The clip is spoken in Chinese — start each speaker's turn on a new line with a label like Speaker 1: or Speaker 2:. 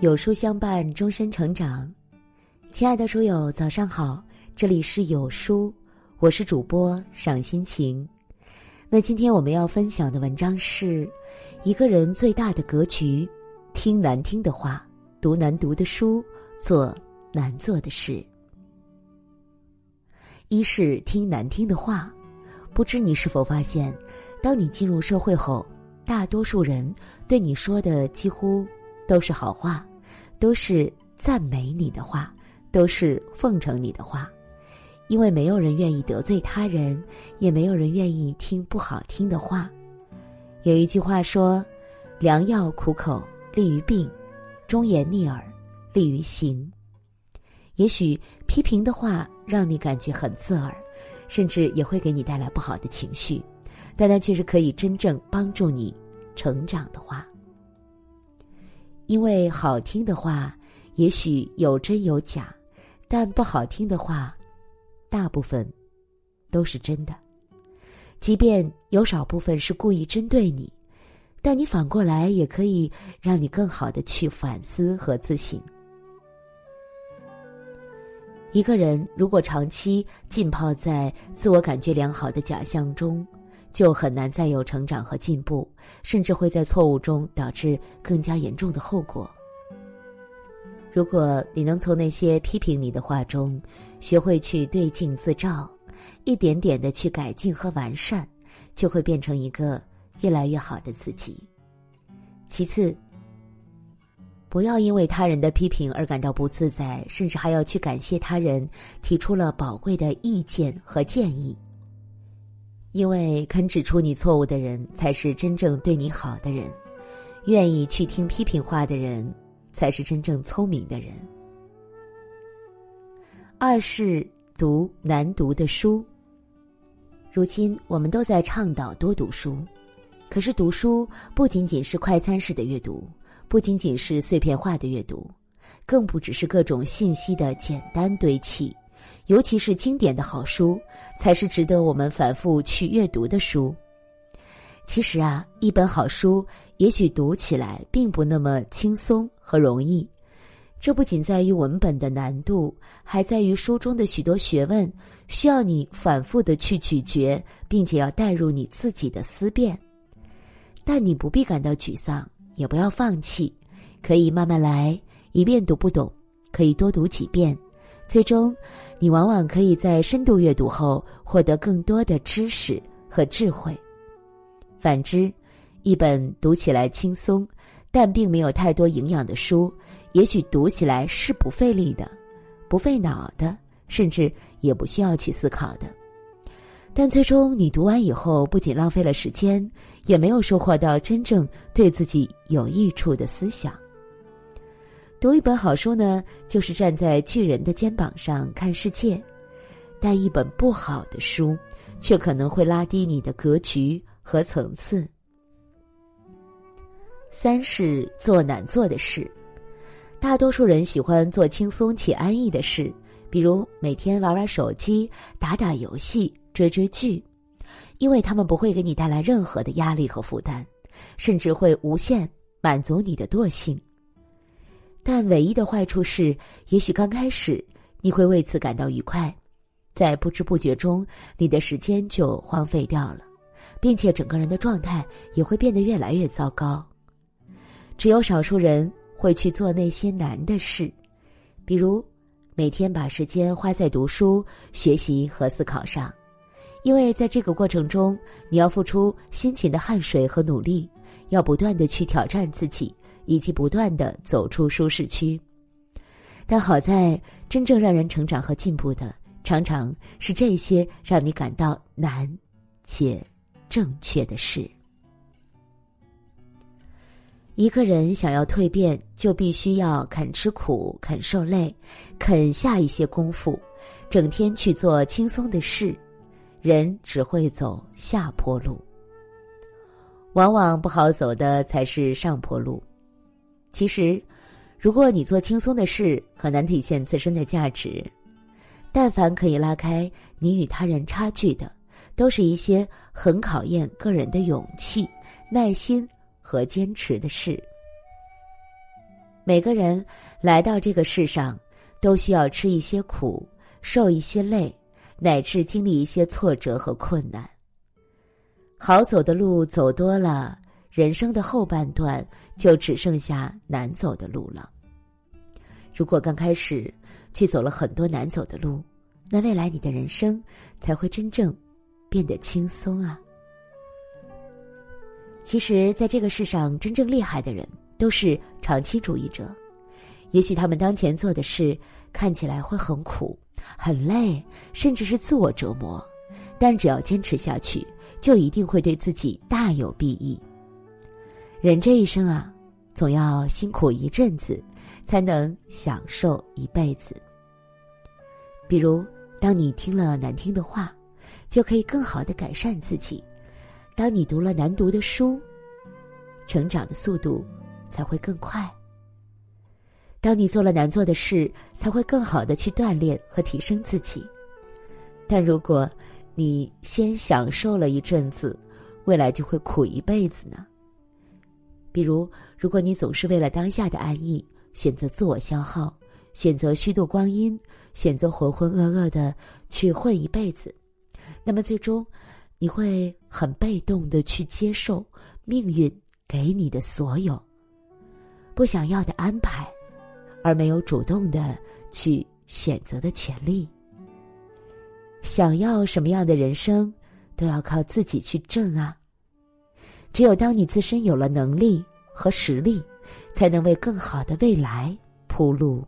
Speaker 1: 有书相伴，终身成长。亲爱的书友，早上好，这里是有书，我是主播赏心情。那今天我们要分享的文章是：一个人最大的格局，听难听的话，读难读的书，做难做的事。一是听难听的话，不知你是否发现，当你进入社会后，大多数人对你说的几乎都是好话。都是赞美你的话，都是奉承你的话，因为没有人愿意得罪他人，也没有人愿意听不好听的话。有一句话说：“良药苦口利于病，忠言逆耳利于行。”也许批评的话让你感觉很刺耳，甚至也会给你带来不好的情绪，但它却是可以真正帮助你成长的话。因为好听的话，也许有真有假，但不好听的话，大部分都是真的。即便有少部分是故意针对你，但你反过来也可以让你更好的去反思和自省。一个人如果长期浸泡在自我感觉良好的假象中，就很难再有成长和进步，甚至会在错误中导致更加严重的后果。如果你能从那些批评你的话中，学会去对镜自照，一点点的去改进和完善，就会变成一个越来越好的自己。其次，不要因为他人的批评而感到不自在，甚至还要去感谢他人提出了宝贵的意见和建议。因为肯指出你错误的人，才是真正对你好的人；愿意去听批评话的人，才是真正聪明的人。二是读难读的书。如今我们都在倡导多读书，可是读书不仅仅是快餐式的阅读，不仅仅是碎片化的阅读，更不只是各种信息的简单堆砌。尤其是经典的好书，才是值得我们反复去阅读的书。其实啊，一本好书也许读起来并不那么轻松和容易，这不仅在于文本的难度，还在于书中的许多学问需要你反复的去咀嚼，并且要带入你自己的思辨。但你不必感到沮丧，也不要放弃，可以慢慢来，一遍读不懂，可以多读几遍。最终，你往往可以在深度阅读后获得更多的知识和智慧。反之，一本读起来轻松，但并没有太多营养的书，也许读起来是不费力的、不费脑的，甚至也不需要去思考的。但最终，你读完以后，不仅浪费了时间，也没有收获到真正对自己有益处的思想。读一本好书呢，就是站在巨人的肩膀上看世界；但一本不好的书，却可能会拉低你的格局和层次。三是做难做的事，大多数人喜欢做轻松且安逸的事，比如每天玩玩手机、打打游戏、追追剧，因为他们不会给你带来任何的压力和负担，甚至会无限满足你的惰性。但唯一的坏处是，也许刚开始你会为此感到愉快，在不知不觉中，你的时间就荒废掉了，并且整个人的状态也会变得越来越糟糕。只有少数人会去做那些难的事，比如每天把时间花在读书、学习和思考上，因为在这个过程中，你要付出辛勤的汗水和努力，要不断的去挑战自己。以及不断的走出舒适区，但好在真正让人成长和进步的，常常是这些让你感到难且正确的事。一个人想要蜕变，就必须要肯吃苦、肯受累、肯下一些功夫，整天去做轻松的事，人只会走下坡路。往往不好走的才是上坡路。其实，如果你做轻松的事，很难体现自身的价值。但凡可以拉开你与他人差距的，都是一些很考验个人的勇气、耐心和坚持的事。每个人来到这个世上，都需要吃一些苦，受一些累，乃至经历一些挫折和困难。好走的路走多了，人生的后半段就只剩下难走的路了。如果刚开始去走了很多难走的路，那未来你的人生才会真正变得轻松啊！其实，在这个世上，真正厉害的人都是长期主义者。也许他们当前做的事看起来会很苦、很累，甚至是自我折磨，但只要坚持下去，就一定会对自己大有裨益。人这一生啊，总要辛苦一阵子，才能享受一辈子。比如，当你听了难听的话，就可以更好的改善自己。当你读了难读的书，成长的速度才会更快。当你做了难做的事，才会更好的去锻炼和提升自己。但如果你先享受了一阵子，未来就会苦一辈子呢。比如，如果你总是为了当下的安逸，选择自我消耗，选择虚度光阴，选择浑浑噩噩的去混一辈子，那么最终。你会很被动的去接受命运给你的所有不想要的安排，而没有主动的去选择的权利。想要什么样的人生，都要靠自己去挣啊！只有当你自身有了能力和实力，才能为更好的未来铺路。